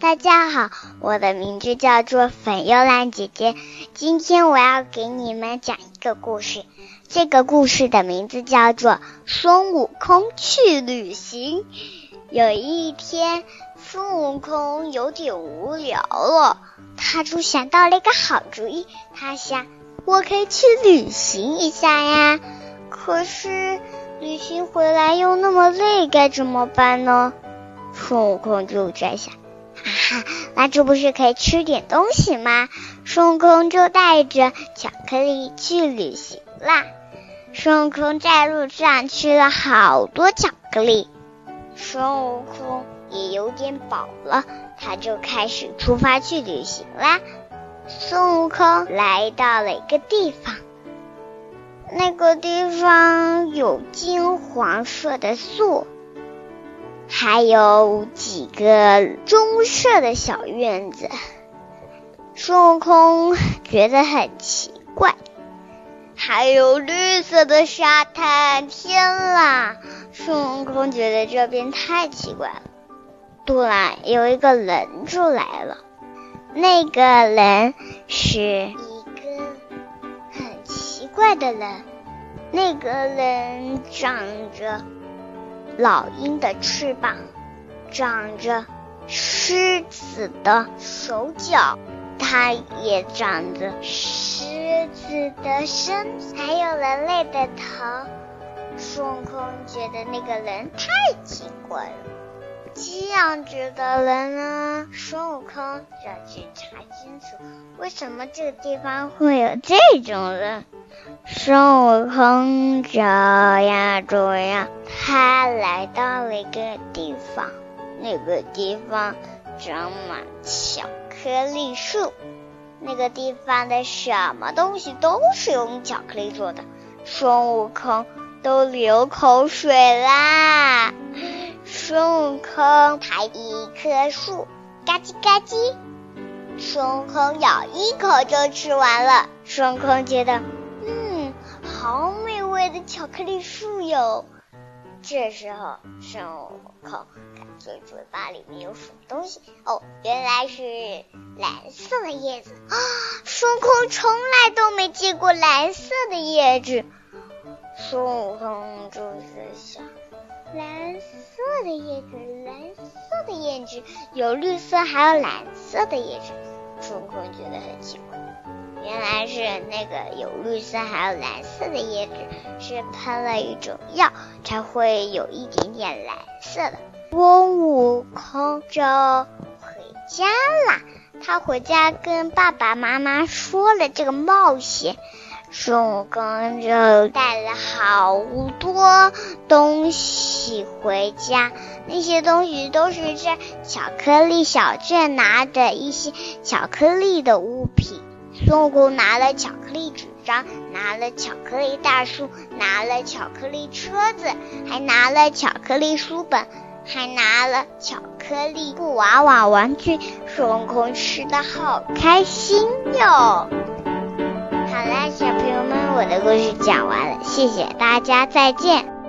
大家好，我的名字叫做粉幽兰姐姐。今天我要给你们讲一个故事，这个故事的名字叫做《孙悟空去旅行》。有一天，孙悟空有点无聊了，他就想到了一个好主意。他想，我可以去旅行一下呀。可是旅行回来又那么累，该怎么办呢？孙悟空就在想，哈哈，那这不是可以吃点东西吗？孙悟空就带着巧克力去旅行啦。孙悟空在路上吃了好多巧克力，孙悟空也有点饱了，他就开始出发去旅行啦。孙悟空来到了一个地方。那个地方有金黄色的树，还有几个棕色的小院子。孙悟空觉得很奇怪，还有绿色的沙滩。天啦！孙悟空觉得这边太奇怪了。突然，有一个人就来了。那个人是一个很奇。怪的人，那个人长着老鹰的翅膀，长着狮子的手脚，它也长着狮子的身，还有人类的头。孙悟空觉得那个人太奇怪了。这样子的人呢？孙悟空要去查清楚，为什么这个地方会有这种人？孙悟空找呀找呀，他来到了一个地方，那个地方长满巧克力树，那个地方的什么东西都是用巧克力做的，孙悟空都流口水啦。孙悟空抬一棵树，嘎叽嘎叽，孙悟空咬一口就吃完了。孙悟空觉得，嗯，好美味的巧克力树哟。这时候，孙悟空感觉嘴巴里面有什么东西，哦，原来是蓝色的叶子啊！孙悟空从来都没见过蓝色的叶子。孙悟空就是想。蓝色的叶子，蓝色的叶子，有绿色还有蓝色的叶子。孙悟空觉得很奇怪，原来是那个有绿色还有蓝色的叶子是喷了一种药才会有一点点蓝色的。孙悟空就回家啦，他回家跟爸爸妈妈说了这个冒险。孙悟空就带了好多东西回家，那些东西都是在巧克力小镇拿的一些巧克力的物品。孙悟空拿了巧克力纸张，拿了巧克力大树，拿了巧克力车子，还拿了巧克力书本，还拿了巧克力布娃娃玩具。孙悟空吃的好开心哟！好啦，小朋友们，我的故事讲完了，谢谢大家，再见。